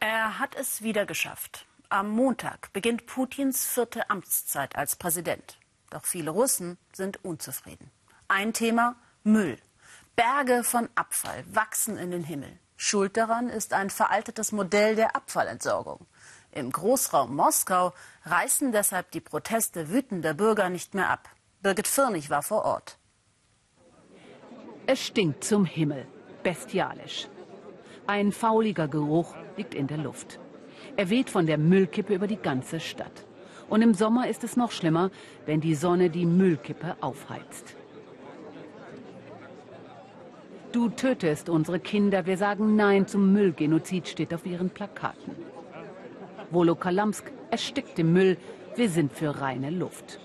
Er hat es wieder geschafft. Am Montag beginnt Putins vierte Amtszeit als Präsident. Doch viele Russen sind unzufrieden. Ein Thema Müll. Berge von Abfall wachsen in den Himmel. Schuld daran ist ein veraltetes Modell der Abfallentsorgung. Im Großraum Moskau reißen deshalb die Proteste wütender Bürger nicht mehr ab. Birgit Firnig war vor Ort. Es stinkt zum Himmel. Bestialisch. Ein fauliger Geruch liegt in der Luft. Er weht von der Müllkippe über die ganze Stadt. Und im Sommer ist es noch schlimmer, wenn die Sonne die Müllkippe aufheizt. Du tötest unsere Kinder, wir sagen Nein zum Müllgenozid, steht auf ihren Plakaten. Wolokalamsk erstickt im Müll, wir sind für reine Luft.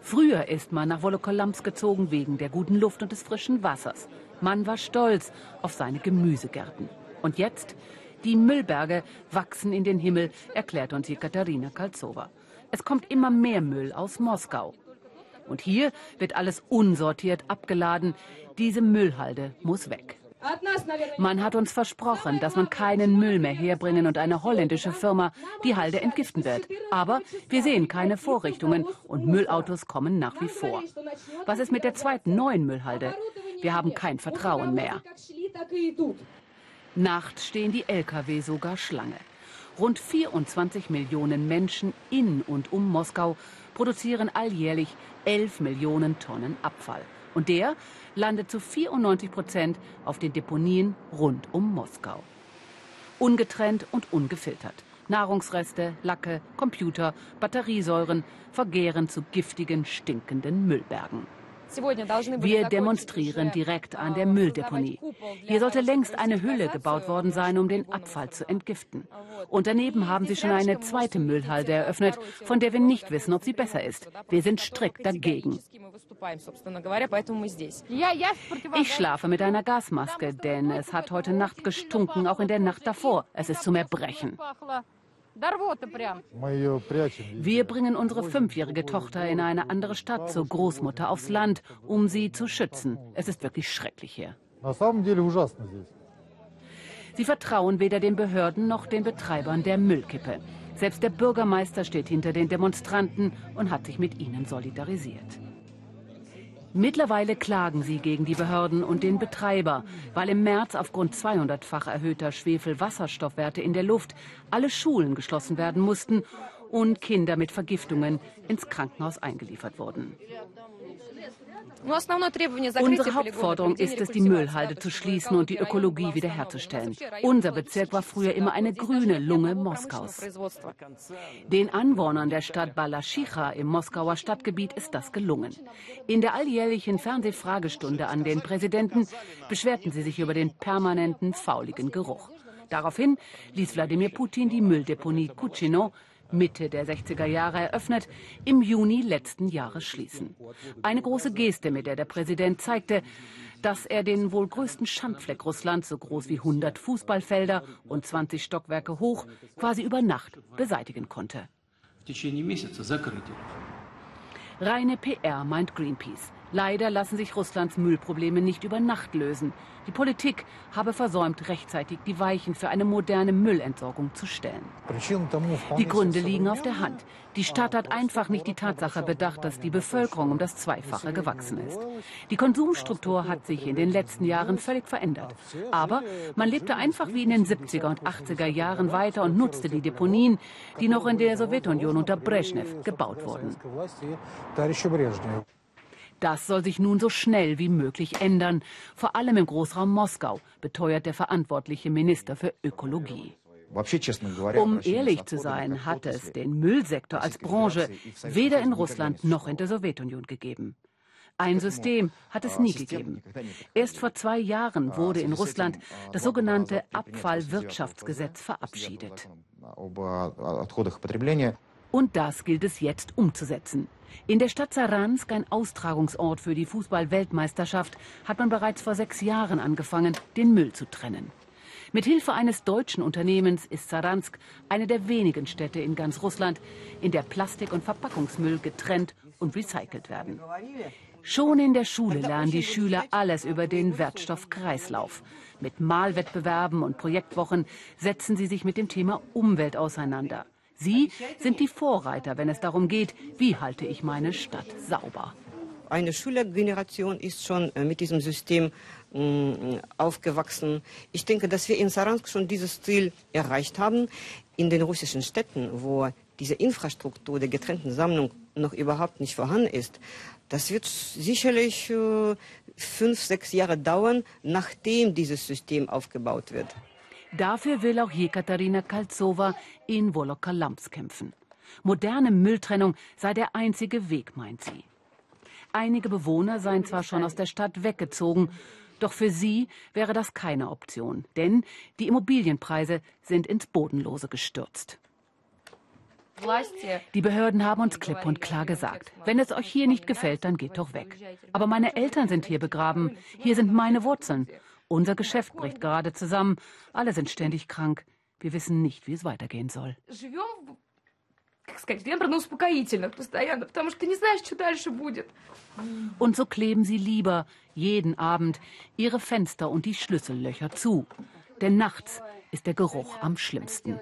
Früher ist man nach Wolokolamsk gezogen wegen der guten Luft und des frischen Wassers. Man war stolz auf seine Gemüsegärten. Und jetzt? Die Müllberge wachsen in den Himmel, erklärt uns Katharina Kalzowa. Es kommt immer mehr Müll aus Moskau. Und hier wird alles unsortiert abgeladen. Diese Müllhalde muss weg. Man hat uns versprochen, dass man keinen Müll mehr herbringen und eine holländische Firma die Halde entgiften wird. Aber wir sehen keine Vorrichtungen und Müllautos kommen nach wie vor. Was ist mit der zweiten neuen Müllhalde? Wir haben kein Vertrauen mehr. Nachts stehen die Lkw sogar Schlange. Rund 24 Millionen Menschen in und um Moskau produzieren alljährlich 11 Millionen Tonnen Abfall. Und der landet zu 94 Prozent auf den Deponien rund um Moskau. Ungetrennt und ungefiltert. Nahrungsreste, Lacke, Computer, Batteriesäuren vergehren zu giftigen, stinkenden Müllbergen. Wir demonstrieren direkt an der Mülldeponie. Hier sollte längst eine Hülle gebaut worden sein, um den Abfall zu entgiften. Und daneben haben sie schon eine zweite Müllhalde eröffnet, von der wir nicht wissen, ob sie besser ist. Wir sind strikt dagegen. Ich schlafe mit einer Gasmaske, denn es hat heute Nacht gestunken, auch in der Nacht davor. Es ist zum Erbrechen. Wir bringen unsere fünfjährige Tochter in eine andere Stadt zur Großmutter aufs Land, um sie zu schützen. Es ist wirklich schrecklich hier. Sie vertrauen weder den Behörden noch den Betreibern der Müllkippe. Selbst der Bürgermeister steht hinter den Demonstranten und hat sich mit ihnen solidarisiert. Mittlerweile klagen sie gegen die Behörden und den Betreiber, weil im März aufgrund 200-fach erhöhter Schwefelwasserstoffwerte in der Luft alle Schulen geschlossen werden mussten und Kinder mit Vergiftungen ins Krankenhaus eingeliefert wurden. Unsere Hauptforderung ist es, die Müllhalde zu schließen und die Ökologie wiederherzustellen. Unser Bezirk war früher immer eine grüne Lunge Moskaus. Den Anwohnern der Stadt Balaschicha im Moskauer Stadtgebiet ist das gelungen. In der alljährlichen Fernsehfragestunde an den Präsidenten beschwerten sie sich über den permanenten fauligen Geruch. Daraufhin ließ Wladimir Putin die Mülldeponie Kuchino Mitte der 60er Jahre eröffnet, im Juni letzten Jahres schließen. Eine große Geste, mit der der Präsident zeigte, dass er den wohl größten Schandfleck Russlands, so groß wie 100 Fußballfelder und 20 Stockwerke hoch, quasi über Nacht beseitigen konnte. Reine PR meint Greenpeace. Leider lassen sich Russlands Müllprobleme nicht über Nacht lösen. Die Politik habe versäumt, rechtzeitig die Weichen für eine moderne Müllentsorgung zu stellen. Die Gründe liegen auf der Hand. Die Stadt hat einfach nicht die Tatsache bedacht, dass die Bevölkerung um das Zweifache gewachsen ist. Die Konsumstruktur hat sich in den letzten Jahren völlig verändert. Aber man lebte einfach wie in den 70er und 80er Jahren weiter und nutzte die Deponien, die noch in der Sowjetunion unter Brezhnev gebaut wurden. Das soll sich nun so schnell wie möglich ändern, vor allem im Großraum Moskau, beteuert der verantwortliche Minister für Ökologie. Um ehrlich zu sein, hat es den Müllsektor als Branche weder in Russland noch in der Sowjetunion gegeben. Ein System hat es nie gegeben. Erst vor zwei Jahren wurde in Russland das sogenannte Abfallwirtschaftsgesetz verabschiedet. Und das gilt es jetzt umzusetzen. In der Stadt Saransk, ein Austragungsort für die Fußball-Weltmeisterschaft, hat man bereits vor sechs Jahren angefangen, den Müll zu trennen. Mit Hilfe eines deutschen Unternehmens ist Saransk eine der wenigen Städte in ganz Russland, in der Plastik- und Verpackungsmüll getrennt und recycelt werden. Schon in der Schule lernen die Schüler alles über den Wertstoffkreislauf. Mit Malwettbewerben und Projektwochen setzen sie sich mit dem Thema Umwelt auseinander. Sie sind die Vorreiter, wenn es darum geht, wie halte ich meine Stadt sauber. Eine Schülergeneration ist schon äh, mit diesem System mm, aufgewachsen. Ich denke, dass wir in Saransk schon dieses Ziel erreicht haben. In den russischen Städten, wo diese Infrastruktur der getrennten Sammlung noch überhaupt nicht vorhanden ist, das wird sicherlich äh, fünf, sechs Jahre dauern, nachdem dieses System aufgebaut wird. Dafür will auch Jekaterina Kalzowa in Wolokalams kämpfen. Moderne Mülltrennung sei der einzige Weg, meint sie. Einige Bewohner seien zwar schon aus der Stadt weggezogen, doch für sie wäre das keine Option, denn die Immobilienpreise sind ins Bodenlose gestürzt. Die Behörden haben uns klipp und klar gesagt, wenn es euch hier nicht gefällt, dann geht doch weg. Aber meine Eltern sind hier begraben, hier sind meine Wurzeln. Unser Geschäft bricht gerade zusammen, alle sind ständig krank. Wir wissen nicht, wie es weitergehen soll. Und so kleben sie lieber jeden Abend ihre Fenster und die Schlüssellöcher zu. Denn nachts ist der Geruch am schlimmsten.